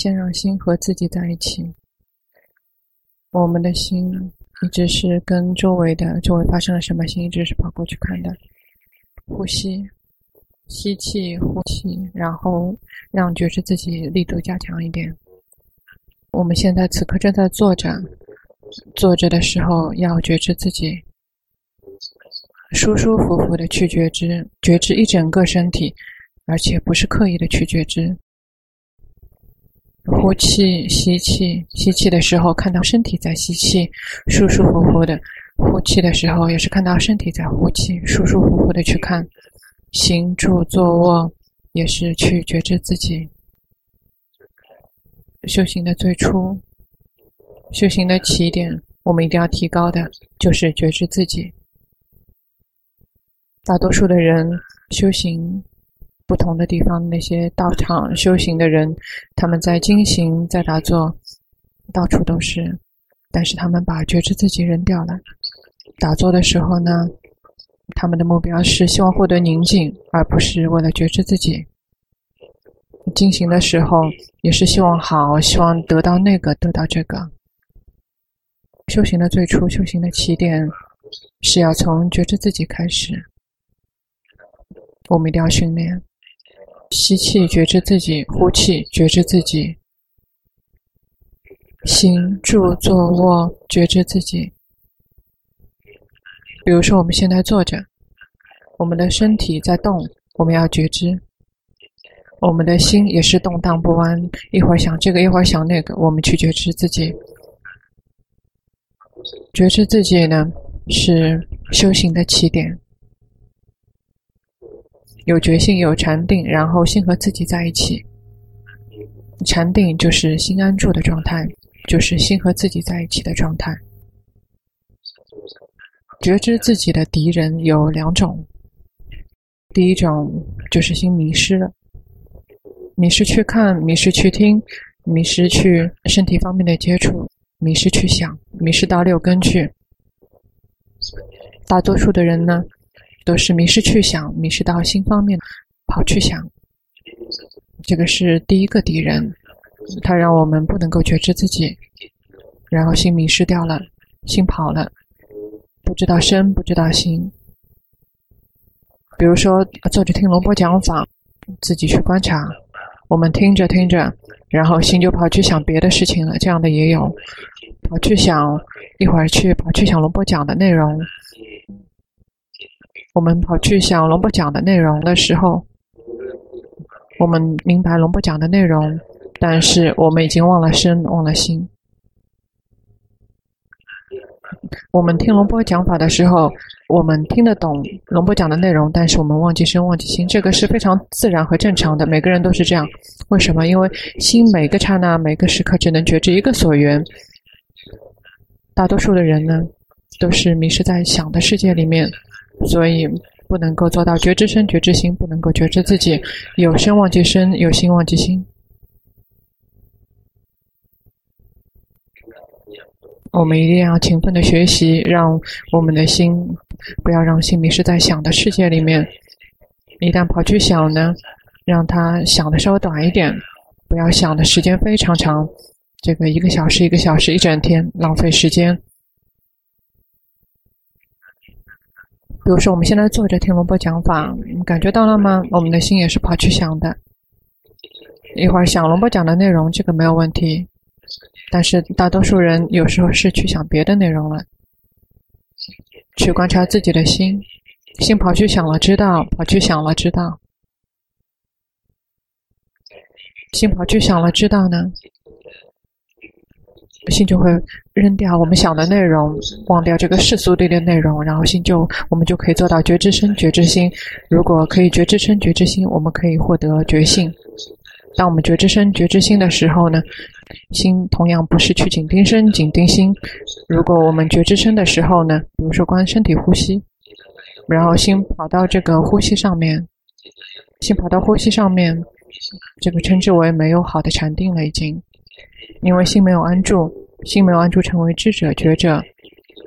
先让心和自己在一起。我们的心一直是跟周围的周围发生了什么，心一直是跑过去看的。呼吸，吸气，呼气，然后让觉知自己力度加强一点。我们现在此刻正在坐着，坐着的时候要觉知自己，舒舒服服的去觉知，觉知一整个身体，而且不是刻意的去觉知。呼气，吸气，吸气的时候看到身体在吸气，舒舒服服的；呼气的时候也是看到身体在呼气，舒舒服服的去看。行住坐卧也是去觉知自己。修行的最初，修行的起点，我们一定要提高的就是觉知自己。大多数的人修行。不同的地方，那些道场修行的人，他们在进行，在打坐，到处都是。但是他们把觉知自己扔掉了。打坐的时候呢，他们的目标是希望获得宁静，而不是为了觉知自己。进行的时候也是希望好，希望得到那个，得到这个。修行的最初，修行的起点，是要从觉知自己开始。我们一定要训练。吸气，觉知自己；呼气，觉知自己。行住坐卧，觉知自己。比如说，我们现在坐着，我们的身体在动，我们要觉知；我们的心也是动荡不安，一会儿想这个，一会儿想那个，我们去觉知自己。觉知自己呢，是修行的起点。有觉性，有禅定，然后心和自己在一起。禅定就是心安住的状态，就是心和自己在一起的状态。觉知自己的敌人有两种，第一种就是心迷失了，迷失去看，迷失去听，迷失去身体方面的接触，迷失去想，迷失到六根去。大多数的人呢，都是迷失去想，迷失到心方面，跑去想。这个是第一个敌人，他让我们不能够觉知自己，然后心迷失掉了，心跑了，不知道身，不知道心。比如说坐着听龙波讲法，自己去观察，我们听着听着，然后心就跑去想别的事情了，这样的也有，跑去想一会儿去跑去想龙波讲的内容。我们跑去想龙波讲的内容的时候，我们明白龙波讲的内容，但是我们已经忘了身，忘了心。我们听龙波讲法的时候，我们听得懂龙波讲的内容，但是我们忘记身，忘记心，这个是非常自然和正常的，每个人都是这样。为什么？因为心每个刹那、每个时刻只能觉知一个所缘。大多数的人呢，都是迷失在想的世界里面。所以不能够做到觉知身、觉知心，不能够觉知自己有身忘记身，有心忘记心。我们一定要勤奋的学习，让我们的心不要让心迷失在想的世界里面。一旦跑去想呢，让他想的稍微短一点，不要想的时间非常长，这个一个小时、一个小时、一整天，浪费时间。比如说，我们现在坐着听龙波讲法，你感觉到了吗？我们的心也是跑去想的，一会儿想龙波讲的内容，这个没有问题。但是大多数人有时候是去想别的内容了，去观察自己的心，心跑去想了，知道；跑去想了，知道。心跑去想了，知道呢？心就会扔掉我们想的内容，忘掉这个世俗里的内容，然后心就我们就可以做到觉知身、觉知心。如果可以觉知身、觉知心，我们可以获得觉性。当我们觉知身、觉知心的时候呢，心同样不是去紧盯身、紧盯心。如果我们觉知身的时候呢，比如说观身体呼吸，然后心跑到这个呼吸上面，心跑到呼吸上面，这个称之为没有好的禅定了，已经。因为心没有安住，心没有安住成为智者觉者，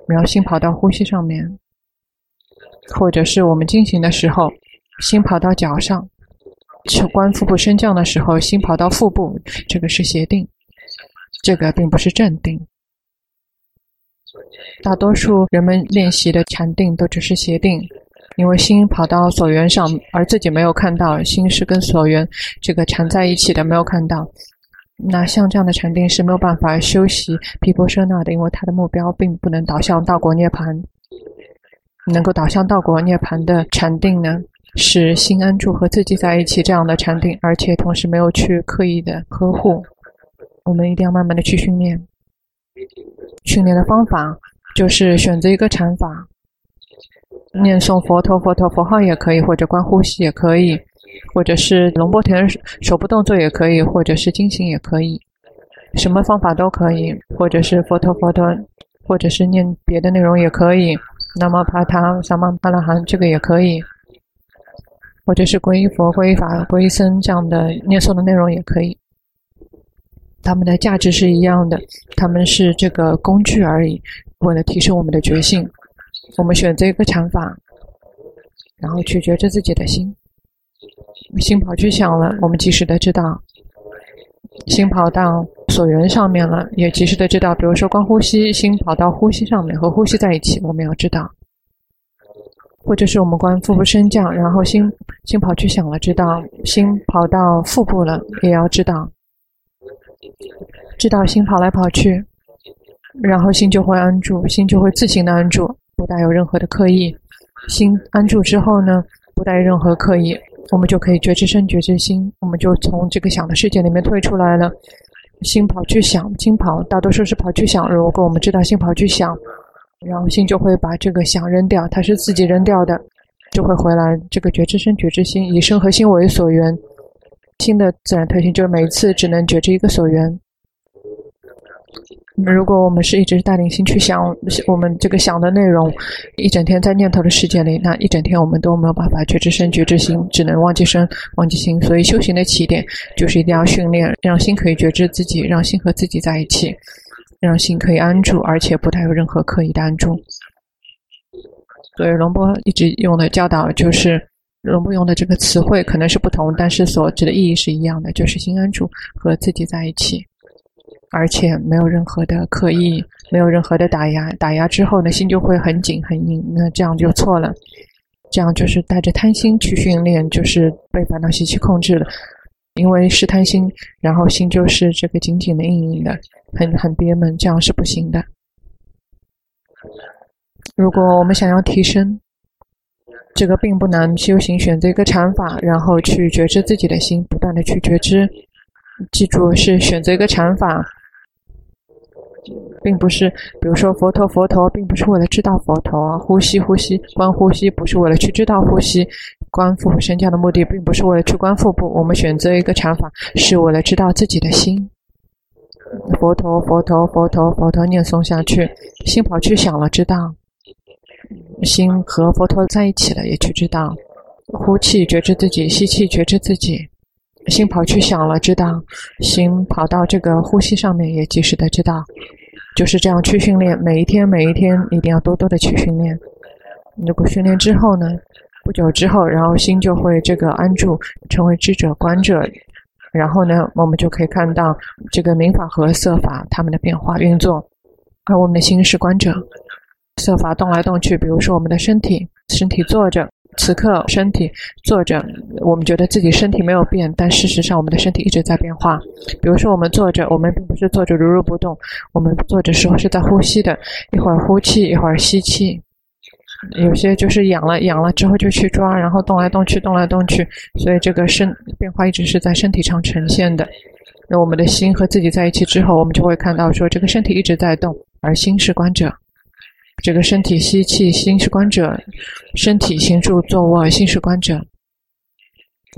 然后心跑到呼吸上面，或者是我们进行的时候，心跑到脚上，去观腹部升降的时候，心跑到腹部，这个是邪定，这个并不是正定。大多数人们练习的禅定都只是邪定，因为心跑到所缘上，而自己没有看到心是跟所缘这个缠在一起的，没有看到。那像这样的禅定是没有办法修习毗婆舍那的，因为它的目标并不能导向道果涅槃。能够导向道果涅槃的禅定呢，是心安住和自己在一起这样的禅定，而且同时没有去刻意的呵护。我们一定要慢慢的去训练。训练的方法就是选择一个禅法，念诵佛陀佛陀佛号也可以，或者观呼吸也可以，或者是龙波田手部动作也可以，或者是经行也可以，什么方法都可以，或者是佛陀佛陀，或者是念别的内容也可以。那么帕他萨曼帕拉罕这个也可以，或者是皈依佛、皈依法、皈依僧这样的念诵的内容也可以。他们的价值是一样的，他们是这个工具而已，为了提升我们的觉性。我们选择一个禅法，然后去觉知自己的心。心跑去想了，我们及时的知道；心跑到所缘上面了，也及时的知道。比如说观呼吸，心跑到呼吸上面，和呼吸在一起，我们要知道。或者是我们观腹部升降，然后心心跑去想了，知道；心跑到腹部了，也要知道。知道心跑来跑去，然后心就会安住，心就会自行的安住，不带有任何的刻意。心安住之后呢，不带任何刻意，我们就可以觉知身、觉知心，我们就从这个想的世界里面退出来了。心跑去想，心跑大多数是跑去想。如果我们知道心跑去想，然后心就会把这个想扔掉，它是自己扔掉的，就会回来。这个觉知身、觉知心，以身和心为所缘。心的自然特性就是每一次只能觉知一个所缘。如果我们是一直带领心去想我们这个想的内容，一整天在念头的世界里，那一整天我们都没有办法觉知身、觉知心，只能忘记身、忘记心。所以修行的起点就是一定要训练，让心可以觉知自己，让心和自己在一起，让心可以安住，而且不带有任何刻意的安住。所以龙波一直用的教导就是。龙波用的这个词汇可能是不同，但是所指的意义是一样的，就是心安住和自己在一起，而且没有任何的刻意，没有任何的打压。打压之后呢，心就会很紧很硬，那这样就错了。这样就是带着贪心去训练，就是被烦恼习气控制了。因为是贪心，然后心就是这个紧紧的、硬硬的，很很憋闷，这样是不行的。如果我们想要提升，这个并不难，修行选择一个禅法，然后去觉知自己的心，不断的去觉知。记住，是选择一个禅法，并不是，比如说佛陀佛陀，并不是为了知道佛陀。呼吸呼吸，观呼吸，不是为了去知道呼吸。观腹部升降的目的，并不是为了去观腹部。我们选择一个禅法，是为了知道自己的心。佛陀佛陀佛陀佛陀，念诵下去，心跑去想了，知道。心和佛陀在一起了，也去知道，呼气觉知自己，吸气觉知自己，心跑去想了，知道，心跑到这个呼吸上面，也及时的知道，就是这样去训练，每一天每一天一定要多多的去训练。如果训练之后呢，不久之后，然后心就会这个安住，成为知者观者，然后呢，我们就可以看到这个明法和色法它们的变化运作，而我们的心是观者。色法动来动去，比如说我们的身体，身体坐着，此刻身体坐着，我们觉得自己身体没有变，但事实上我们的身体一直在变化。比如说我们坐着，我们并不是坐着如如不动，我们坐着时候是在呼吸的，一会儿呼气，一会儿吸气。有些就是痒了，痒了之后就去抓，然后动来动去，动来动去，所以这个身变化一直是在身体上呈现的。那我们的心和自己在一起之后，我们就会看到说，这个身体一直在动，而心是观者。这个身体吸气，心是观者；身体行住坐卧，心是观者。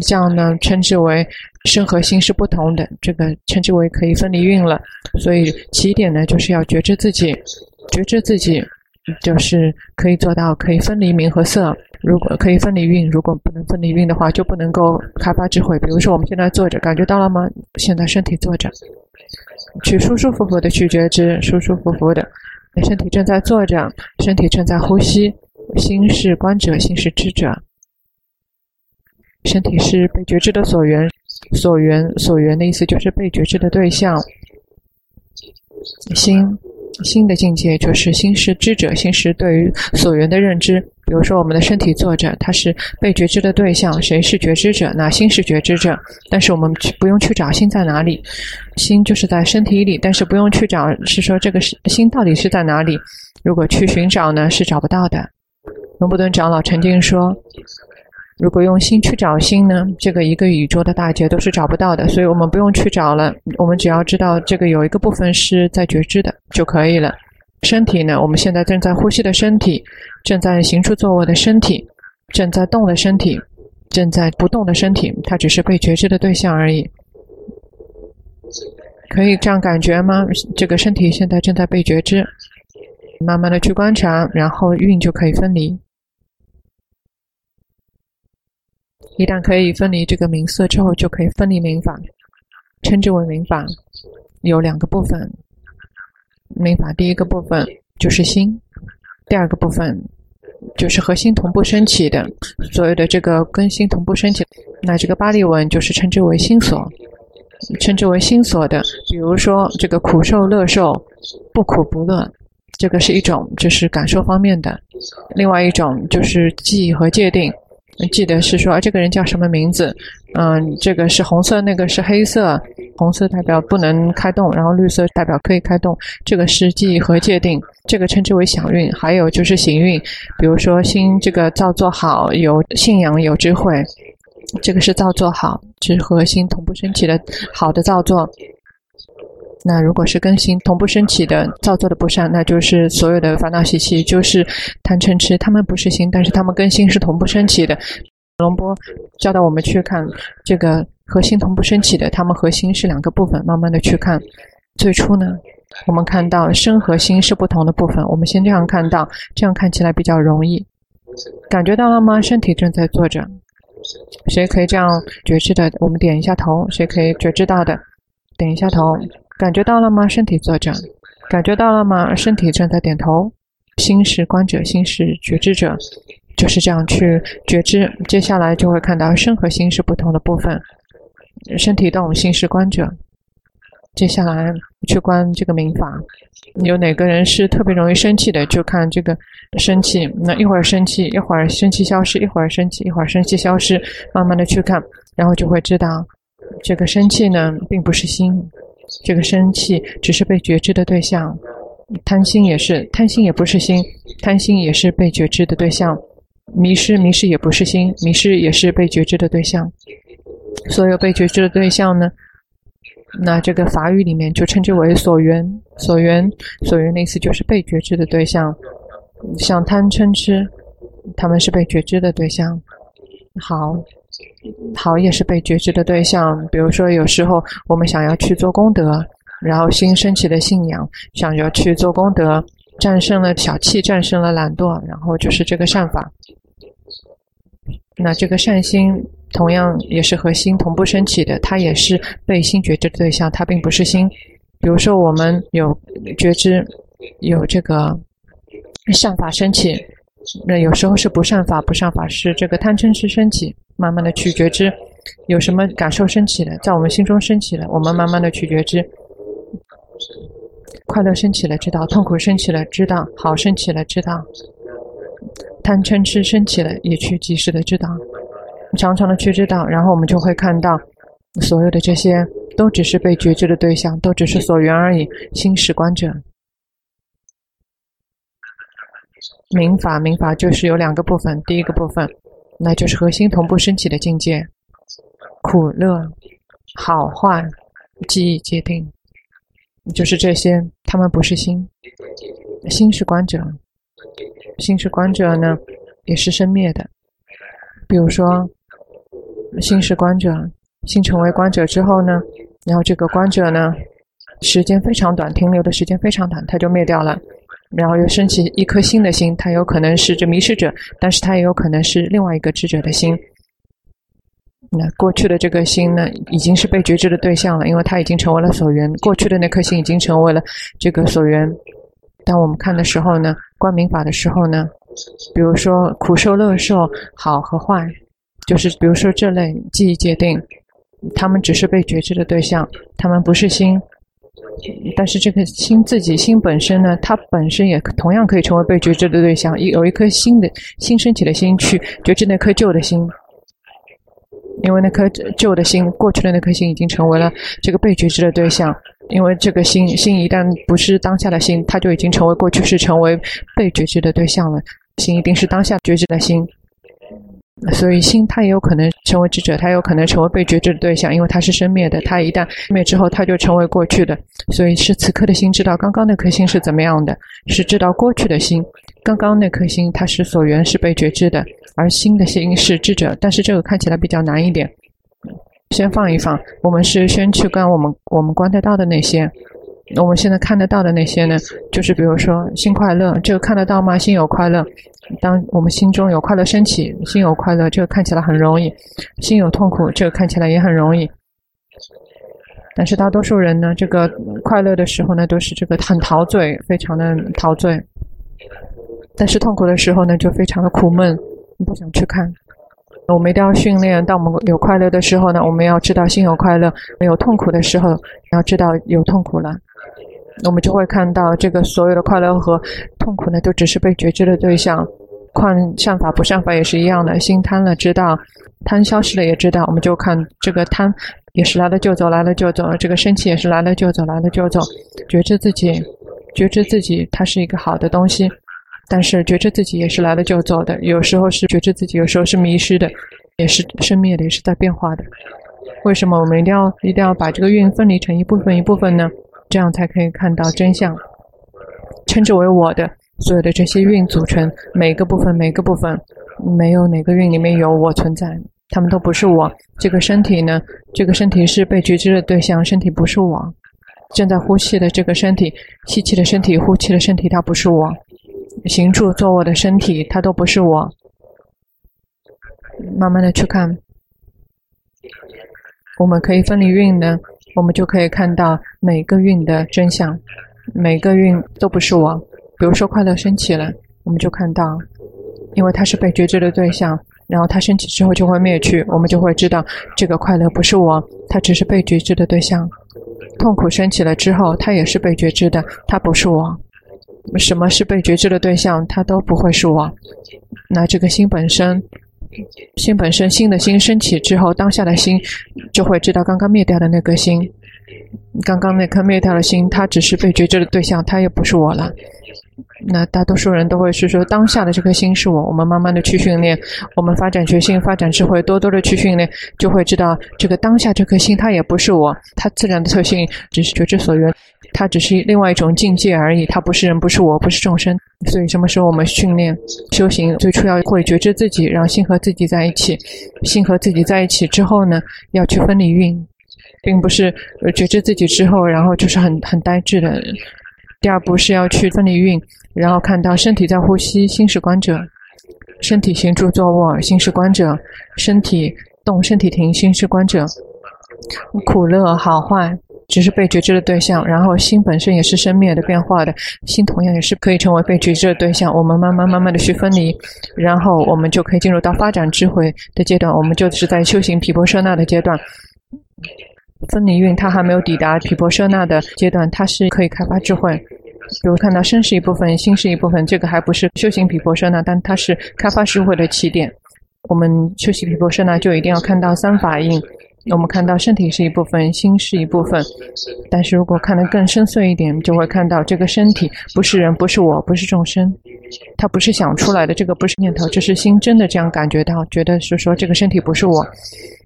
这样呢，称之为身和心是不同的。这个称之为可以分离运了。所以起点呢，就是要觉知自己，觉知自己，就是可以做到可以分离名和色。如果可以分离运，如果不能分离运的话，就不能够开发智慧。比如说我们现在坐着，感觉到了吗？现在身体坐着，去舒舒服服的去觉知，舒舒服服的。身体正在坐着，身体正在呼吸，心是观者，心是知者。身体是被觉知的所缘，所缘所缘的意思就是被觉知的对象。心心的境界就是心是知者，心是对于所缘的认知。比如说，我们的身体坐着，它是被觉知的对象。谁是觉知者？那心是觉知者。但是我们去不用去找心在哪里，心就是在身体里，但是不用去找，是说这个心到底是在哪里？如果去寻找呢，是找不到的。龙布顿长老曾经说，如果用心去找心呢，这个一个宇宙的大劫都是找不到的。所以我们不用去找了，我们只要知道这个有一个部分是在觉知的就可以了。身体呢？我们现在正在呼吸的身体，正在行出坐卧的身体，正在动的身体，正在不动的身体，它只是被觉知的对象而已。可以这样感觉吗？这个身体现在正在被觉知，慢慢的去观察，然后运就可以分离。一旦可以分离这个名色之后，就可以分离名法，称之为名法，有两个部分。名法第一个部分就是心，第二个部分就是和心同步升起的，所有的这个跟心同步升起，那这个巴利文就是称之为心所，称之为心所的，比如说这个苦受、乐受、不苦不乐，这个是一种就是感受方面的，另外一种就是记忆和界定。记得是说，这个人叫什么名字？嗯，这个是红色，那个是黑色。红色代表不能开动，然后绿色代表可以开动。这个是记忆和界定，这个称之为想运。还有就是行运，比如说心这个造作好，有信仰，有智慧，这个是造作好，是和心同步升起的好的造作。那如果是跟心同步升起的造作的不善，那就是所有的烦恼习气，就是贪嗔痴，他们不是心，但是他们跟心是同步升起的。龙波教导我们去看这个和心同步升起的，他们和心是两个部分，慢慢的去看。最初呢，我们看到身和心是不同的部分，我们先这样看到，这样看起来比较容易。感觉到了吗？身体正在坐着，谁可以这样觉知的？我们点一下头，谁可以觉知到的？点一下头。感觉到了吗？身体坐着，感觉到了吗？身体正在点头。心是观者，心是觉知者，就是这样去觉知。接下来就会看到身和心是不同的部分。身体动，心是观者。接下来去观这个名法，有哪个人是特别容易生气的？就看这个生气，那一会儿生气，一会儿生气消失，一会儿生气，一会儿生气消失，慢慢的去看，然后就会知道，这个生气呢，并不是心。这个生气只是被觉知的对象，贪心也是，贪心也不是心，贪心也是被觉知的对象，迷失迷失也不是心，迷失也是被觉知的对象。所有被觉知的对象呢，那这个法语里面就称之为所缘，所缘，所缘的意思就是被觉知的对象，像贪嗔痴，他们是被觉知的对象。好。好，也是被觉知的对象。比如说，有时候我们想要去做功德，然后心升起的信仰，想要去做功德，战胜了小气，战胜了懒惰，然后就是这个善法。那这个善心同样也是和心同步升起的，它也是被心觉知的对象，它并不是心。比如说，我们有觉知，有这个善法升起，那有时候是不善法，不善法是这个贪嗔痴升起。慢慢的去觉知，有什么感受升起了，在我们心中升起了，我们慢慢的去觉知，快乐升起了知道，痛苦升起了知道，好升起了知道，贪嗔痴升起了也去及时的知道，常常的去知道，然后我们就会看到，所有的这些都只是被觉知的对象，都只是所缘而已，心是观者。明法，明法就是有两个部分，第一个部分。那就是和心同步升起的境界，苦乐、好坏、记忆、界定，就是这些。他们不是心，心是观者，心是观者呢，也是生灭的。比如说，心是观者，心成为观者之后呢，然后这个观者呢，时间非常短，停留的时间非常短，它就灭掉了。然后又升起一颗新的心，它有可能是这迷失者，但是它也有可能是另外一个智者的心。那过去的这个心呢，已经是被觉知的对象了，因为它已经成为了所缘。过去的那颗心已经成为了这个所缘。当我们看的时候呢，观名法的时候呢，比如说苦受、乐受、好和坏，就是比如说这类记忆界定，他们只是被觉知的对象，他们不是心。但是这个心自己心本身呢，它本身也同样可以成为被觉知的对象。有一颗新的新升起的心去觉知那颗旧的心，因为那颗旧的心过去的那颗心已经成为了这个被觉知的对象。因为这个心心一旦不是当下的心，它就已经成为过去式，成为被觉知的对象了。心一定是当下觉知的心。所以心它也有可能成为智者，它有可能成为被觉知的对象，因为它是生灭的。它一旦灭之后，它就成为过去的。所以是此刻的心知道刚刚那颗心是怎么样的，是知道过去的心。刚刚那颗心它是所缘是被觉知的，而心的心是智者。但是这个看起来比较难一点，先放一放。我们是先去观我们我们观得到的那些。我们现在看得到的那些呢，就是比如说心快乐，这个看得到吗？心有快乐，当我们心中有快乐升起，心有快乐，这个看起来很容易；心有痛苦，这个看起来也很容易。但是大多数人呢，这个快乐的时候呢，都是这个很陶醉，非常的陶醉；但是痛苦的时候呢，就非常的苦闷，不想去看。我们一定要训练，当我们有快乐的时候呢，我们要知道心有快乐；没有痛苦的时候，要知道有痛苦了。我们就会看到，这个所有的快乐和痛苦呢，都只是被觉知的对象。况善法不善法也是一样的，心贪了知道，贪消失了也知道。我们就看这个贪也是来了就走，来了就走。这个生气也是来了就走，来了就走。觉知自己，觉知自己，它是一个好的东西。但是觉知自己也是来了就走的，有时候是觉知自己，有时候是迷失的，也是生命的，也是在变化的。为什么我们一定要一定要把这个运分离成一部分一部分呢？这样才可以看到真相，称之为我的所有的这些运组成每个部分，每个部分没有哪个运里面有我存在，他们都不是我。这个身体呢，这个身体是被觉知的对象，身体不是我。正在呼吸的这个身体，吸气的身体，呼气的身体，它不是我。行住坐卧的身体，它都不是我。慢慢的去看，我们可以分离运呢。我们就可以看到每个运的真相，每个运都不是我。比如说快乐升起了，我们就看到，因为它是被觉知的对象，然后它升起之后就会灭去，我们就会知道这个快乐不是我，它只是被觉知的对象。痛苦升起了之后，它也是被觉知的，它不是我。什么是被觉知的对象？它都不会是我。那这个心本身。心本身，心的心升起之后，当下的心就会知道刚刚灭掉的那颗心，刚刚那颗灭掉的心，它只是被觉知的对象，它也不是我了。那大多数人都会是说，当下的这颗心是我。我们慢慢的去训练，我们发展觉性，发展智慧，多多的去训练，就会知道这个当下这颗心，它也不是我，它自然的特性只是觉知所缘。它只是另外一种境界而已，它不是人，不是我，不是众生。所以什么时候我们训练修行，最初要会觉知自己，让心和自己在一起。心和自己在一起之后呢，要去分离运，并不是觉知自己之后，然后就是很很呆滞的。第二步是要去分离运，然后看到身体在呼吸，心是观者；身体行住坐卧，心是观者；身体动，身体停，心是观者。苦乐好坏。只是被觉知的对象，然后心本身也是生灭的变化的，心同样也是可以成为被觉知的对象。我们慢慢慢慢的去分离，然后我们就可以进入到发展智慧的阶段。我们就是在修行毗婆舍那的阶段，分离运它还没有抵达毗婆舍那的阶段，它是可以开发智慧。比如看到身是一部分，心是一部分，这个还不是修行毗婆舍那，但它是开发智慧的起点。我们修习毗婆舍那就一定要看到三法印。我们看到身体是一部分，心是一部分，但是如果看得更深邃一点，就会看到这个身体不是人，不是我，不是众生，它不是想出来的，这个不是念头，这是心真的这样感觉到，觉得是说这个身体不是我。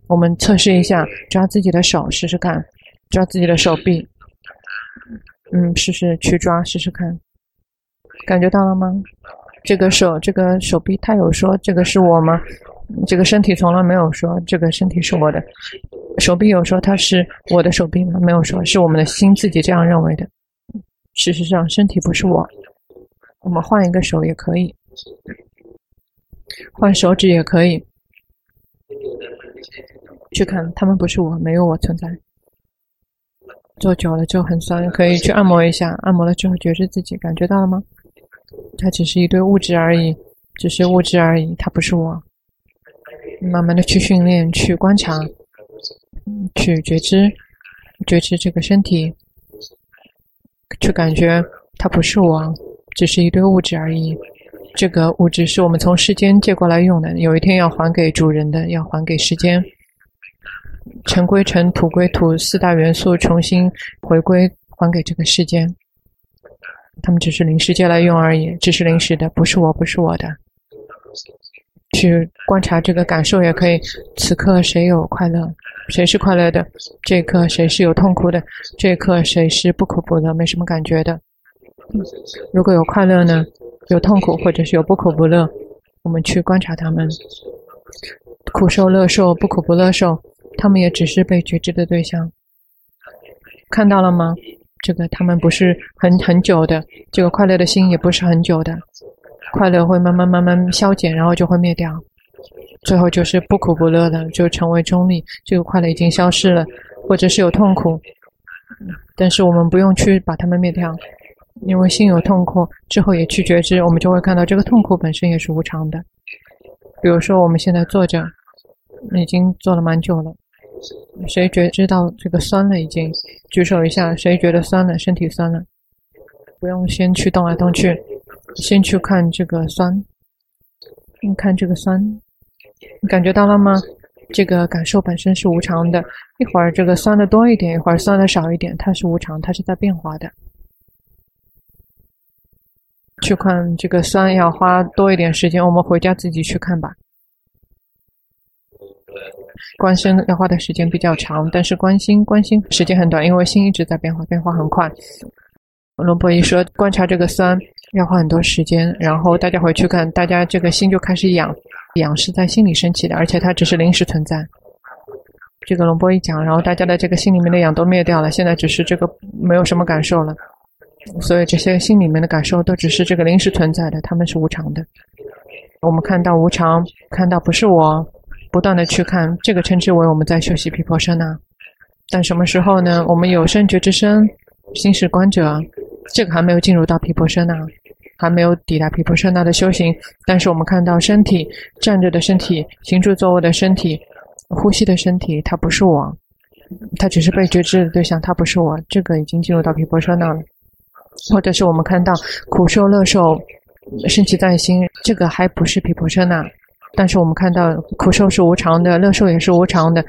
我们测试一下，抓自己的手试试看，抓自己的手臂，嗯，试试去抓试试看，感觉到了吗？这个手，这个手臂，他有说这个是我吗？这个身体从来没有说这个身体是我的，手臂有说它是我的手臂吗？没有说，是我们的心自己这样认为的。事实上，身体不是我。我们换一个手也可以，换手指也可以。去看，他们不是我，没有我存在。坐久了就很酸，可以去按摩一下。按摩了之后，觉知自己，感觉到了吗？它只是一堆物质而已，只是物质而已，它不是我。慢慢的去训练，去观察，去觉知，觉知这个身体，去感觉它不是我，只是一堆物质而已。这个物质是我们从世间借过来用的，有一天要还给主人的，要还给世间。尘归尘，土归土，四大元素重新回归，还给这个世间。他们只是临时借来用而已，只是临时的，不是我，不是我的。去观察这个感受也可以。此刻谁有快乐？谁是快乐的？这一刻谁是有痛苦的？这一刻谁是不苦不乐，没什么感觉的？如果有快乐呢？有痛苦，或者是有不苦不乐，我们去观察他们，苦受乐受，不苦不乐受。他们也只是被觉知的对象，看到了吗？这个他们不是很很久的，这个快乐的心也不是很久的，快乐会慢慢慢慢消减，然后就会灭掉，最后就是不苦不乐的，就成为中立。这个快乐已经消失了，或者是有痛苦，但是我们不用去把它们灭掉，因为心有痛苦之后也去觉知，我们就会看到这个痛苦本身也是无常的。比如说我们现在坐着，已经坐了蛮久了。谁觉知道这个酸了？已经举手一下。谁觉得酸了？身体酸了？不用先去动来动去，先去看这个酸。你看这个酸，你感觉到了吗？这个感受本身是无常的。一会儿这个酸的多一点，一会儿酸的少一点，它是无常，它是在变化的。去看这个酸要花多一点时间，我们回家自己去看吧。观身要花的时间比较长，但是观心观心时间很短，因为心一直在变化，变化很快。龙婆一说观察这个酸要花很多时间，然后大家回去看，大家这个心就开始痒，痒是在心里升起的，而且它只是临时存在。这个龙波一讲，然后大家的这个心里面的痒都灭掉了，现在只是这个没有什么感受了，所以这些心里面的感受都只是这个临时存在的，他们是无常的。我们看到无常，看到不是我。不断的去看，这个称之为我们在修习皮婆舍那。但什么时候呢？我们有生觉知身，心识观者，这个还没有进入到皮婆舍那，还没有抵达毗婆舍那的修行。但是我们看到身体，站着的身体，行住坐卧的身体，呼吸的身体，它不是我，它只是被觉知的对象，它不是我。这个已经进入到毗婆舍那了。或者是我们看到苦受乐受，升起在心，这个还不是毗婆舍那。但是我们看到苦受是无常的，乐受也是无常的，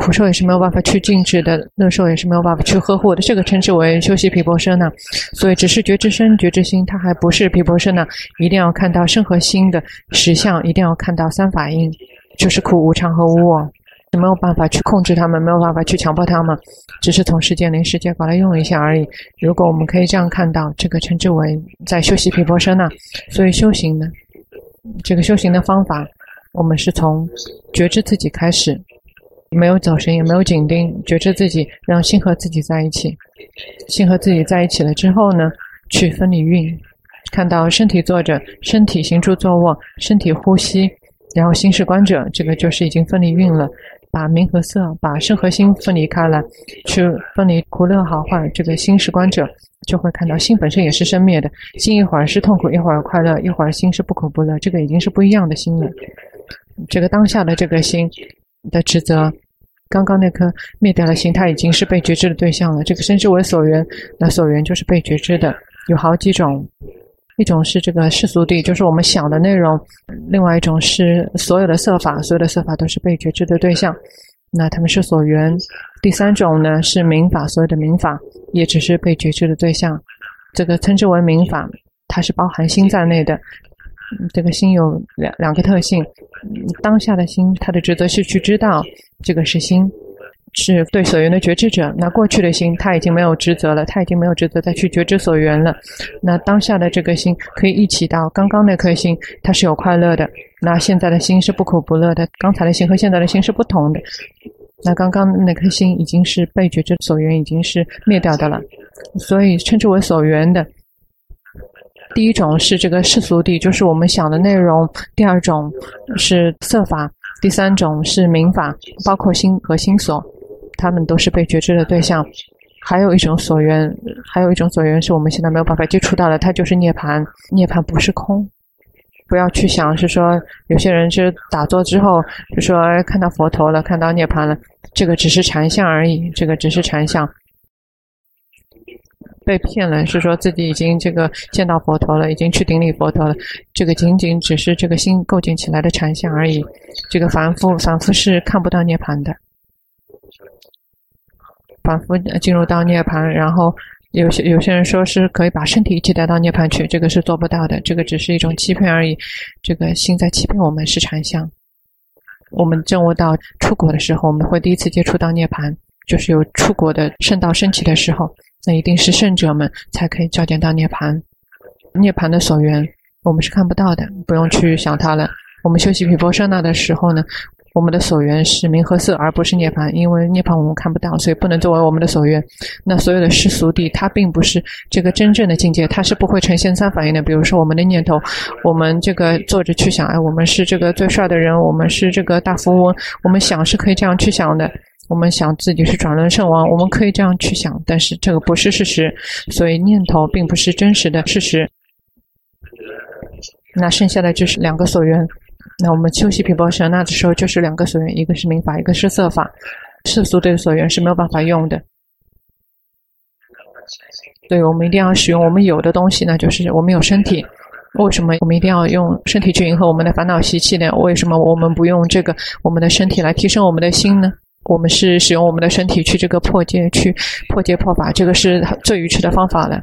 苦受也是没有办法去禁止的，乐受也是没有办法去呵护的。这个称之为修习皮婆舍那。所以只是觉知身、觉知心，它还不是皮婆舍那。一定要看到身和心的实相，一定要看到三法印，就是苦、无常和无我，没有办法去控制他们，没有办法去强迫他们，只是从世间临时借过来用一下而已。如果我们可以这样看到，这个称之为在修习皮婆舍那。所以修行呢，这个修行的方法。我们是从觉知自己开始，没有走神，也没有紧盯，觉知自己，让心和自己在一起。心和自己在一起了之后呢，去分离运，看到身体坐着，身体行住坐卧，身体呼吸，然后心是观者，这个就是已经分离运了。把名和色，把身和心分离开来，去分离苦乐好坏，这个心是观者就会看到心本身也是生灭的，心一会儿是痛苦，一会儿快乐，一会儿心是不苦不乐，这个已经是不一样的心了。这个当下的这个心的职责，刚刚那颗灭掉的心，它已经是被觉知的对象了。这个称之为所缘，那所缘就是被觉知的，有好几种，一种是这个世俗谛，就是我们想的内容；另外一种是所有的色法，所有的色法都是被觉知的对象，那他们是所缘。第三种呢是名法，所有的名法也只是被觉知的对象，这个称之为名法，它是包含心在内的。这个心有两两个特性，当下的心，它的职责是去知道这个是心，是对所缘的觉知者。那过去的心，它已经没有职责了，它已经没有职责再去觉知所缘了。那当下的这个心，可以忆起到刚刚那颗心，它是有快乐的。那现在的心是不苦不乐的，刚才的心和现在的心是不同的。那刚刚那颗心已经是被觉知所缘，已经是灭掉的了，所以称之为所缘的。第一种是这个世俗谛，就是我们想的内容；第二种是色法；第三种是名法，包括心和心所，他们都是被觉知的对象。还有一种所缘，还有一种所缘是我们现在没有办法接触到的，它就是涅槃。涅槃不是空，不要去想是说有些人是打坐之后就说看到佛陀了，看到涅槃了，这个只是禅相而已，这个只是禅相。被骗了，是说自己已经这个见到佛陀了，已经去顶礼佛陀了。这个仅仅只是这个心构建起来的禅相而已。这个凡夫，凡夫是看不到涅槃的。凡夫进入到涅槃，然后有些有些人说是可以把身体一起带到涅槃去，这个是做不到的。这个只是一种欺骗而已。这个心在欺骗我们，是禅相。我们证悟到出国的时候，我们会第一次接触到涅槃，就是有出国的圣道升起的时候。那一定是圣者们才可以照见到涅槃，涅槃的所缘我们是看不到的，不用去想它了。我们修习毗婆舍那的时候呢，我们的所缘是名和色，而不是涅槃，因为涅槃我们看不到，所以不能作为我们的所缘。那所有的世俗谛，它并不是这个真正的境界，它是不会呈现三反应的。比如说我们的念头，我们这个坐着去想，哎，我们是这个最帅的人，我们是这个大富翁，我们想是可以这样去想的。我们想自己是转轮圣王，我们可以这样去想，但是这个不是事实，所以念头并不是真实的事实。那剩下的就是两个所缘。那我们修习毗婆舍那的时候，就是两个所缘，一个是名法，一个是色法。世俗对所缘是没有办法用的。对，我们一定要使用我们有的东西呢，就是我们有身体。为什么我们一定要用身体去迎合我们的烦恼习气呢？为什么我们不用这个我们的身体来提升我们的心呢？我们是使用我们的身体去这个破戒，去破戒破法，这个是最愚痴的方法了。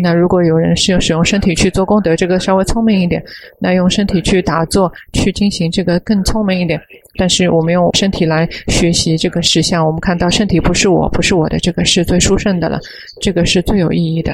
那如果有人是用使用身体去做功德，这个稍微聪明一点；那用身体去打坐、去进行，这个更聪明一点。但是我们用身体来学习这个实相，我们看到身体不是我，不是我的，这个是最殊胜的了，这个是最有意义的。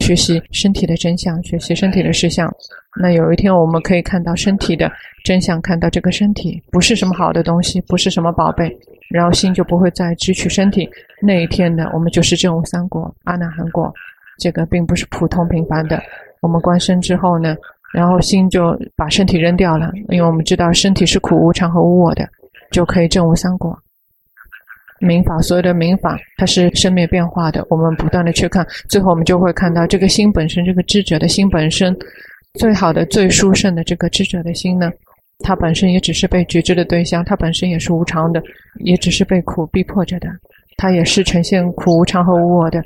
学习身体的真相，学习身体的实相。那有一天我们可以看到身体的真相，看到这个身体不是什么好的东西，不是什么宝贝，然后心就不会再执取身体。那一天呢，我们就是正悟三果阿那含果。这个并不是普通平凡的。我们观身之后呢，然后心就把身体扔掉了，因为我们知道身体是苦无常和无我的，就可以正悟三果。名法，所有的名法，它是生灭变化的。我们不断的去看，最后我们就会看到这个心本身，这个智者的心本身，最好的、最殊胜的这个知者的心呢，它本身也只是被觉知的对象，它本身也是无常的，也只是被苦逼迫着的，它也是呈现苦无常和无我的，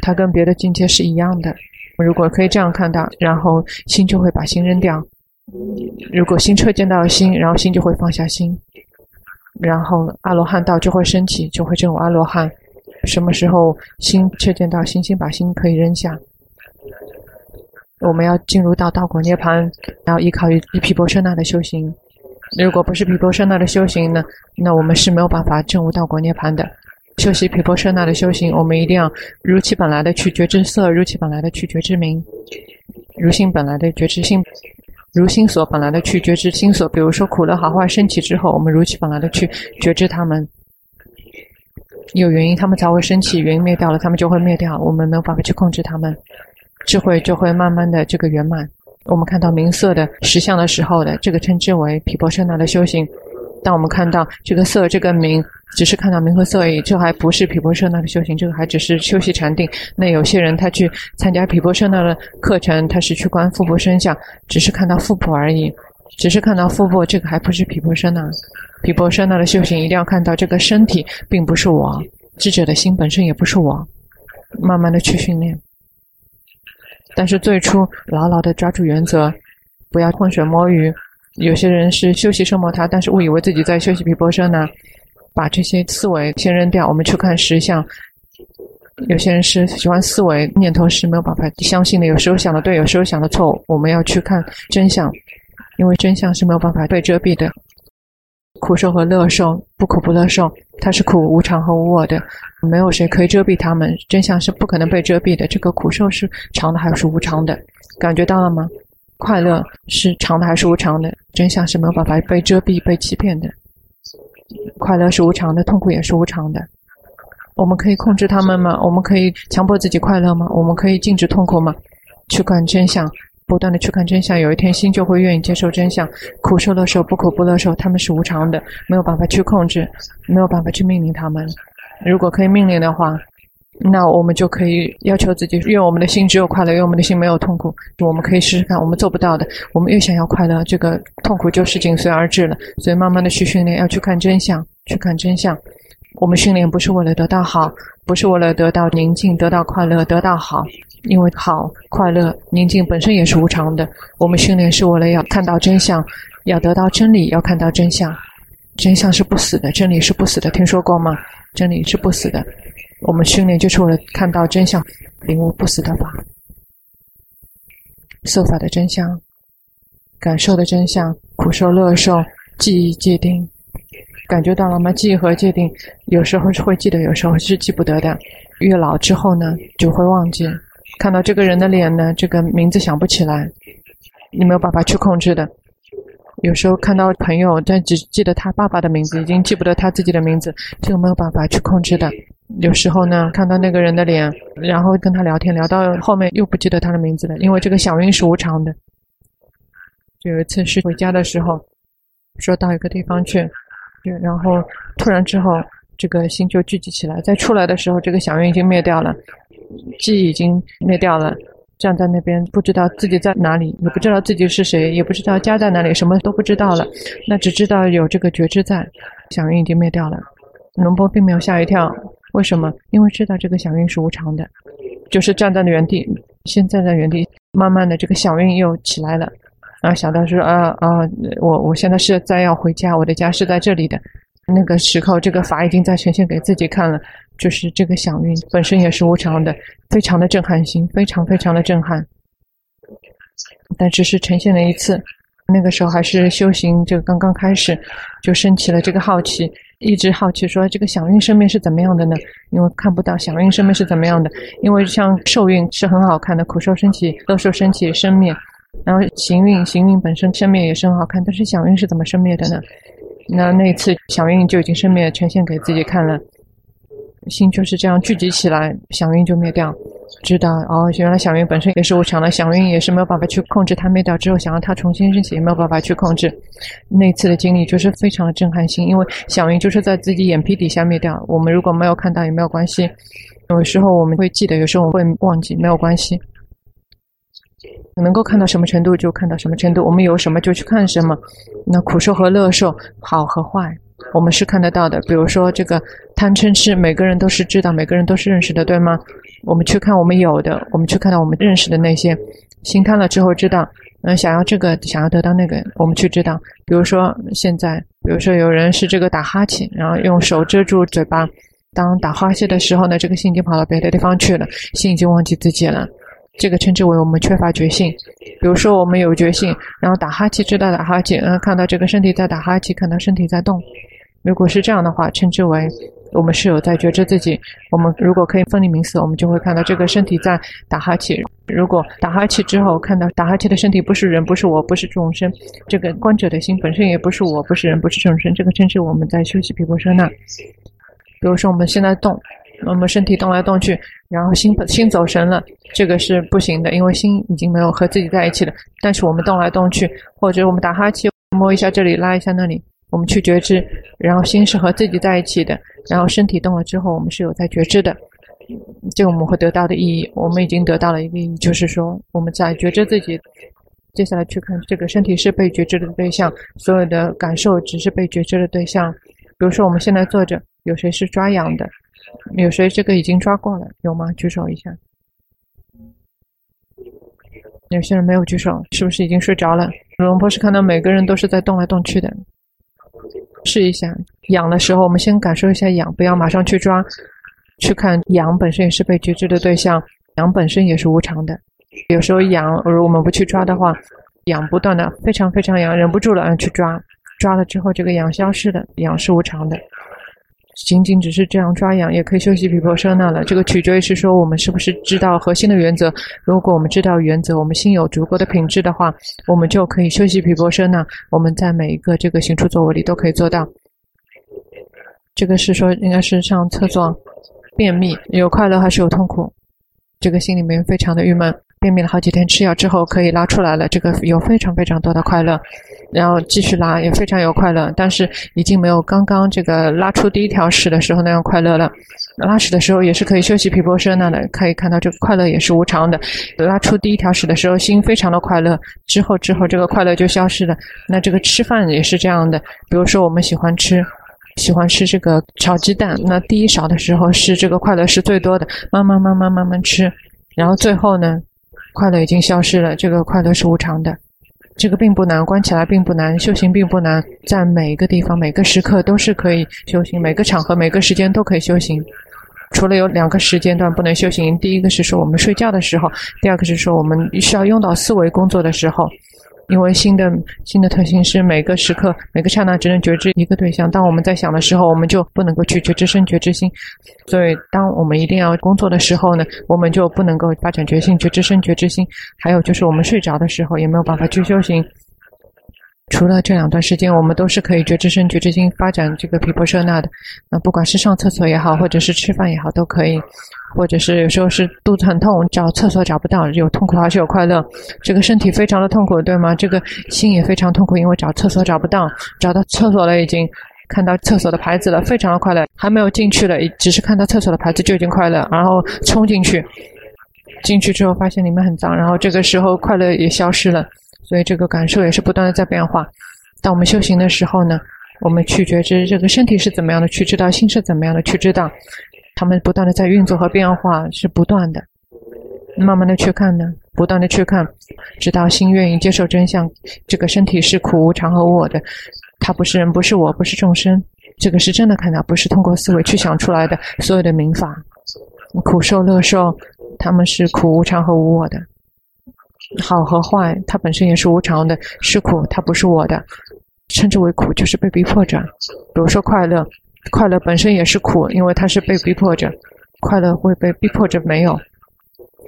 它跟别的境界是一样的。如果可以这样看到，然后心就会把心扔掉；如果心彻见到心，然后心就会放下心。然后阿罗汉道就会升起，就会证悟阿罗汉。什么时候心彻见到心，心把心可以扔下。我们要进入到道果涅槃，然后依靠于毗婆舍那的修行。如果不是毗婆舍那的修行呢，那我们是没有办法证悟道果涅槃的。修习毗婆舍那的修行，我们一定要如其本来的去觉知色，如其本来的去觉知名，如心本来的觉知心。如心所本来的去觉知心所，比如说苦乐好坏升起之后，我们如其本来的去觉知它们。有原因，它们才会升起；原因灭掉了，它们就会灭掉。我们没有办法去控制它们，智慧就会慢慢的这个圆满。我们看到名色的实相的时候的这个称之为毗婆舍那的修行。当我们看到这个色、这个名。只是看到名和色而已，这还不是毗婆舍那的修行，这个还只是修习禅定。那有些人他去参加毗婆舍那的课程，他是去观腹部身相，只是看到腹部而已，只是看到腹部，这个还不是毗婆舍那。毗婆舍那的修行一定要看到这个身体并不是我，智者的心本身也不是我，慢慢的去训练。但是最初牢牢的抓住原则，不要浑水摸鱼。有些人是修习奢摩他，但是误以为自己在修习毗婆舍呢。把这些思维先扔掉，我们去看实相。有些人是喜欢思维，念头是没有办法相信的。有时候想的对，有时候想的错。我们要去看真相，因为真相是没有办法被遮蔽的。苦受和乐受，不苦不乐受，它是苦无常和无我的，没有谁可以遮蔽它们。真相是不可能被遮蔽的。这个苦受是长的还是无常的？感觉到了吗？快乐是长的还是无常的？真相是没有办法被遮蔽、被欺骗的。快乐是无常的，痛苦也是无常的。我们可以控制他们吗？我们可以强迫自己快乐吗？我们可以禁止痛苦吗？去看真相，不断的去看真相，有一天心就会愿意接受真相。苦受乐受，不苦不乐受，他们是无常的，没有办法去控制，没有办法去命令他们。如果可以命令的话，那我们就可以要求自己，愿我们的心只有快乐，愿我们的心没有痛苦。我们可以试试看，我们做不到的，我们越想要快乐，这个痛苦就是紧随而至了。所以慢慢的去训练，要去看真相，去看真相。我们训练不是为了得到好，不是为了得到宁静、得到快乐、得到好，因为好、快乐、宁静本身也是无常的。我们训练是为了要看到真相，要得到真理，要看到真相。真相是不死的，真理是不死的，听说过吗？真理是不死的。我们训练就是为了看到真相，领悟不死的法，色法的真相，感受的真相，苦受乐受，记忆界定，感觉到了吗？记忆和界定，有时候是会记得，有时候是记不得的。越老之后呢，就会忘记。看到这个人的脸呢，这个名字想不起来，你没有办法去控制的。有时候看到朋友，但只记得他爸爸的名字，已经记不得他自己的名字，这个没有办法去控制的。有时候呢，看到那个人的脸，然后跟他聊天，聊到后面又不记得他的名字了，因为这个响应是无常的。就有一次是回家的时候，说到一个地方去，然后突然之后，这个心就聚集起来，在出来的时候，这个响应已经灭掉了，记忆已经灭掉了，站在那边不知道自己在哪里，也不知道自己是谁，也不知道家在哪里，什么都不知道了，那只知道有这个觉知在，响应已经灭掉了。龙波并没有吓一跳。为什么？因为知道这个响应是无常的，就是站在原地，先站在原地，慢慢的这个响应又起来了，然后想到说啊啊，我我现在是在要回家，我的家是在这里的，那个时候这个法已经在呈现给自己看了，就是这个响应本身也是无常的，非常的震撼性，非常非常的震撼，但只是呈现了一次，那个时候还是修行，就刚刚开始，就升起了这个好奇。一直好奇说，这个响应生灭是怎么样的呢？因为看不到响应生灭是怎么样的。因为像受蕴是很好看的，苦受生起，乐受生起生灭。然后行运，行运本身生灭也是很好看，但是响应是怎么生灭的呢？那那一次响应就已经生灭，呈现给自己看了。心就是这样聚集起来，响云就灭掉。知道哦，原来响云本身也是无常的，响云也是没有办法去控制它。灭掉之后，想让它重新升起，也没有办法去控制。那次的经历就是非常的震撼性，因为响云就是在自己眼皮底下灭掉。我们如果没有看到也没有关系，有时候我们会记得，有时候我们会忘记，没有关系。能够看到什么程度就看到什么程度，我们有什么就去看什么。那苦受和乐受，好和坏。我们是看得到的，比如说这个贪嗔痴，每个人都是知道，每个人都是认识的，对吗？我们去看我们有的，我们去看到我们认识的那些，心贪了之后知道，嗯，想要这个，想要得到那个，我们去知道。比如说现在，比如说有人是这个打哈欠，然后用手遮住嘴巴，当打哈欠的时候呢，这个心已经跑到别的地方去了，心已经忘记自己了，这个称之为我们缺乏觉性。比如说我们有觉性，然后打哈欠知道打哈欠，嗯，看到这个身体在打哈欠，看到身体在动。如果是这样的话，称之为我们是有在觉知自己。我们如果可以分离名词，我们就会看到这个身体在打哈欠。如果打哈欠之后看到打哈欠的身体不是人，不是我，不是众生，这个观者的心本身也不是我，不是人，不是众生，这个称之我们在休息毗婆舍那。比如说我们现在动，我们身体动来动去，然后心心走神了，这个是不行的，因为心已经没有和自己在一起了。但是我们动来动去，或者我们打哈欠，摸一下这里，拉一下那里。我们去觉知，然后心是和自己在一起的，然后身体动了之后，我们是有在觉知的。这个我们会得到的意义，我们已经得到了一个意义，就是说我们在觉知自己。接下来去看这个身体是被觉知的对象，所有的感受只是被觉知的对象。比如说我们现在坐着，有谁是抓痒的？有谁这个已经抓过了？有吗？举手一下。有些人没有举手，是不是已经睡着了？龙波是看到每个人都是在动来动去的。试一下痒的时候，我们先感受一下痒，不要马上去抓，去看痒本身也是被觉知的对象，痒本身也是无常的。有时候痒，如果我们不去抓的话，痒不断的非常非常痒，忍不住了，嗯，去抓，抓了之后这个痒消失的，痒是无常的。仅仅只是这样抓痒，也可以休息皮婆舍那了。这个取决于是说我们是不是知道核心的原则。如果我们知道原则，我们心有足够的品质的话，我们就可以休息皮婆舍那。我们在每一个这个行处作为里都可以做到。这个是说应该是上厕所便秘，有快乐还是有痛苦？这个心里面非常的郁闷，便秘了好几天，吃药之后可以拉出来了，这个有非常非常多的快乐，然后继续拉也非常有快乐，但是已经没有刚刚这个拉出第一条屎的时候那样快乐了。拉屎的时候也是可以休息皮波舍那的，可以看到这个快乐也是无常的。拉出第一条屎的时候，心非常的快乐，之后之后这个快乐就消失了。那这个吃饭也是这样的，比如说我们喜欢吃。喜欢吃这个炒鸡蛋，那第一勺的时候是这个快乐是最多的，慢慢慢慢慢慢吃，然后最后呢，快乐已经消失了。这个快乐是无常的，这个并不难，关起来并不难，修行并不难，在每一个地方、每个时刻都是可以修行，每个场合、每个时间都可以修行。除了有两个时间段不能修行，第一个是说我们睡觉的时候，第二个是说我们需要用到思维工作的时候。因为心的心的特性是每个时刻每个刹那只能觉知一个对象。当我们在想的时候，我们就不能够去觉知身觉知心。所以，当我们一定要工作的时候呢，我们就不能够发展觉性觉知身觉知心。还有就是我们睡着的时候也没有办法去修行。除了这两段时间，我们都是可以觉知身觉知心发展这个毗婆舍那的。那不管是上厕所也好，或者是吃饭也好，都可以。或者是有时候是肚子很痛，找厕所找不到，有痛苦还是有快乐？这个身体非常的痛苦，对吗？这个心也非常痛苦，因为找厕所找不到，找到厕所了已经看到厕所的牌子了，非常的快乐。还没有进去了，只是看到厕所的牌子就已经快乐，然后冲进去，进去之后发现里面很脏，然后这个时候快乐也消失了。所以这个感受也是不断的在变化。当我们修行的时候呢，我们去觉知这个身体是怎么样的，去知道心是怎么样的，去知道。他们不断的在运作和变化，是不断的，慢慢的去看呢，不断的去看，直到心愿意接受真相。这个身体是苦无常和无我的，它不是人，不是我，不是众生，这个是真的看到，不是通过思维去想出来的。所有的名法，苦受乐受，他们是苦无常和无我的，好和坏，它本身也是无常的，是苦，它不是我的，称之为苦就是被逼迫着。比如说快乐。快乐本身也是苦，因为它是被逼迫着，快乐会被逼迫着没有。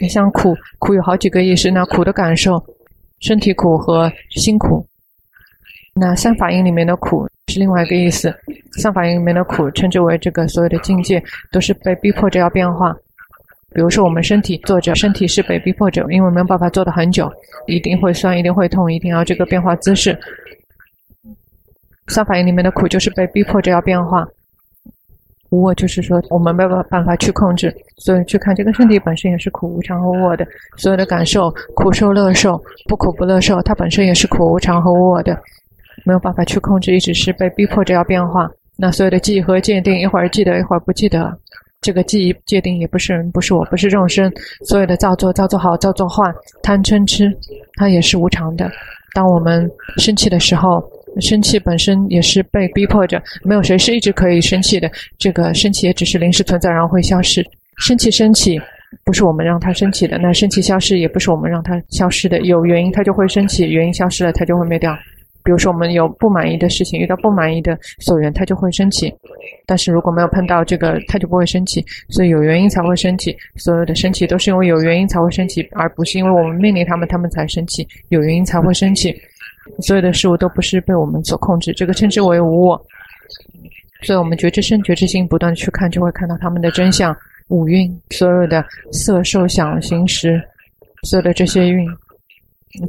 你像苦，苦有好几个意思。那苦的感受，身体苦和心苦。那三法印里面的苦是另外一个意思。三法印里面的苦称之为这个所有的境界都是被逼迫着要变化。比如说我们身体坐着，身体是被逼迫着，因为没有办法坐得很久，一定会酸，一定会痛，一定要这个变化姿势。三法印里面的苦就是被逼迫着要变化。无我就是说，我们没有办法去控制，所以去看这个身体本身也是苦无常和无我的。所有的感受，苦受乐受，不苦不乐受，它本身也是苦无常和无我的，没有办法去控制，一直是被逼迫着要变化。那所有的记忆和界定，一会儿记得，一会儿不记得。这个记忆界定也不是人，不是我，不是众生。所有的造作，造作好，造作坏，贪嗔痴，它也是无常的。当我们生气的时候。生气本身也是被逼迫着，没有谁是一直可以生气的。这个生气也只是临时存在，然后会消失。生气，生气，不是我们让它生气的；那生气消失，也不是我们让它消失的。有原因，它就会生气；原因消失了，它就会灭掉。比如说，我们有不满意的事情，遇到不满意的所缘，它就会生气。但是如果没有碰到这个，它就不会生气。所以有原因才会生气。所有的生气都是因为有原因才会生气，而不是因为我们命令他们，他们才生气。有原因才会生气。所有的事物都不是被我们所控制，这个称之为无我。所以，我们觉知身、觉知心，不断去看，就会看到他们的真相。五蕴，所有的色、受、想、行、识，所有的这些蕴，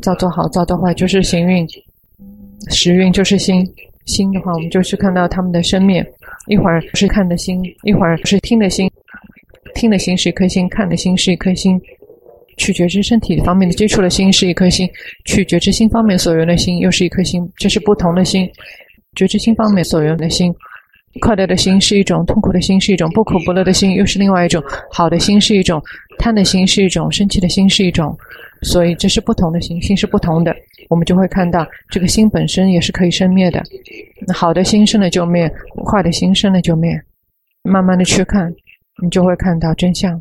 造作好，造作坏，就是行蕴；识蕴就是心。心的话，我们就去看到他们的生灭。一会儿是看的心，一会儿是听的心。听的心是一颗心，看的心是一颗心。去觉知身体方面的接触的心是一颗心，去觉知心方面所缘的心又是一颗心，这是不同的心。觉知心方面所缘的心，快乐的心是一种，痛苦的心是一种，不苦不乐的心又是另外一种，好的心是一种，贪的心是一种，生气的心是一种。所以这是不同的心，心是不同的。我们就会看到这个心本身也是可以生灭的，好的心生了就灭，坏的心生了就灭。慢慢的去看，你就会看到真相。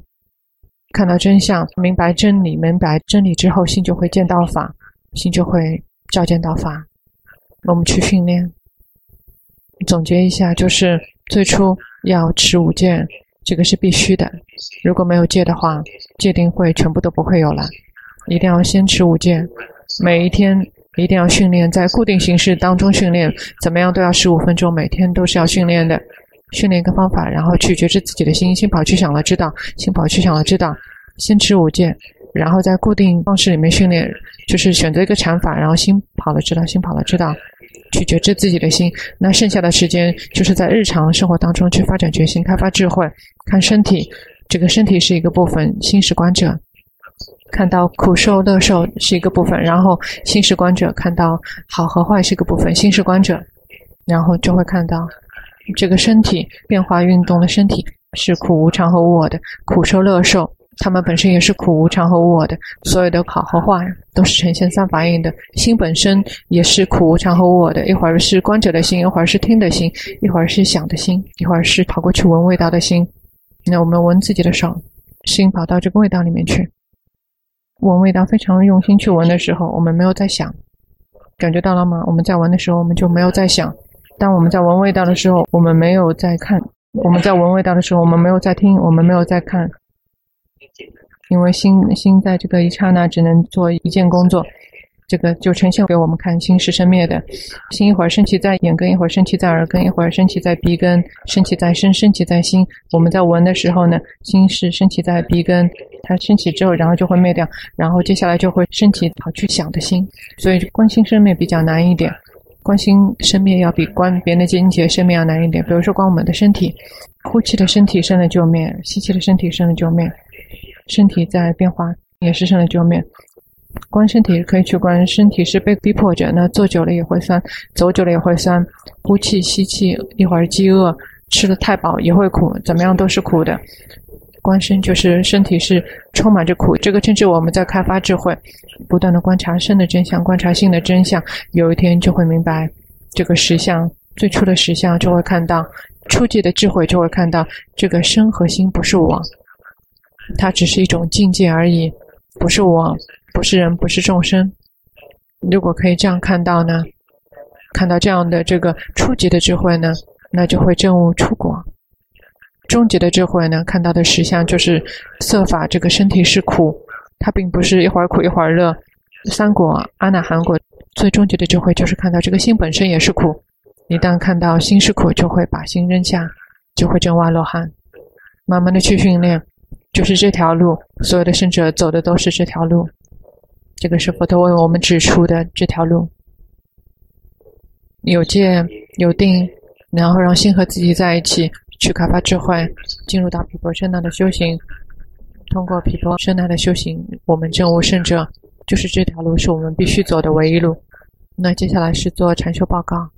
看到真相，明白真理，明白真理之后，心就会见到法，心就会照见到法。我们去训练，总结一下，就是最初要持五戒，这个是必须的。如果没有戒的话，戒定慧全部都不会有了。一定要先持五戒，每一天一定要训练，在固定形式当中训练，怎么样都要十五分钟，每天都是要训练的。训练一个方法，然后去觉知自己的心，心跑去想了知道，心跑去想了知道。先持五戒，然后在固定方式里面训练，就是选择一个禅法，然后心跑了知道，心跑了知道，去觉知自己的心。那剩下的时间就是在日常生活当中去发展决心、开发智慧，看身体，这个身体是一个部分，心是观者。看到苦受乐受是一个部分，然后心是观者；看到好和坏是一个部分，心是观者，然后就会看到这个身体变化运动的身体是苦无常和无我的，苦受乐受，它们本身也是苦无常和无我的，所有的好和坏都是呈现三法印的，心本身也是苦无常和无我的，一会儿是观者的心，一会儿是听的心，一会儿是想的心，一会儿是跑过去闻味道的心。那我们闻自己的手，心跑到这个味道里面去。闻味道非常用心去闻的时候，我们没有在想，感觉到了吗？我们在闻的时候，我们就没有在想；当我们在闻味道的时候，我们没有在看；我们在闻味道的时候，我们没有在听，我们没有在看。因为心心在这个一刹那只能做一件工作。这个就呈现给我们看，心是生灭的，心一会儿升起在眼根，一会儿升起在耳根，一会儿升起在鼻根，升起在身，升起在心。我们在闻的时候呢，心是升起在鼻根，它升起之后，然后就会灭掉，然后接下来就会升起跑去想的心。所以观心生灭比较难一点，关心生灭要比关别人的境界生灭要难一点。比如说关我们的身体，呼气的身体生了就灭，吸气的身体生了就灭，身体在变化也是生了就灭。关身体可以去关身体是被逼迫着，那坐久了也会酸，走久了也会酸，呼气吸气一会儿饥饿，吃得太饱也会苦，怎么样都是苦的。观身就是身体是充满着苦，这个称之我们在开发智慧，不断的观察身的真相，观察心的真相，有一天就会明白这个实相，最初的实相就会看到，初级的智慧就会看到这个身和心不是我，它只是一种境界而已，不是我。不是人，不是众生。如果可以这样看到呢？看到这样的这个初级的智慧呢，那就会证悟出果。终极的智慧呢，看到的实相就是色法，这个身体是苦，它并不是一会儿苦一会儿乐。三果阿那含果，最终极的智慧就是看到这个心本身也是苦。一旦看到心是苦，就会把心扔下，就会证阿罗汉。慢慢的去训练，就是这条路，所有的圣者走的都是这条路。这个是佛陀为我们指出的这条路，有戒有定，然后让心和自己在一起，去开发智慧，进入到毗婆舍那的修行。通过毗婆舍那的修行，我们证悟圣者，就是这条路是我们必须走的唯一路。那接下来是做禅修报告。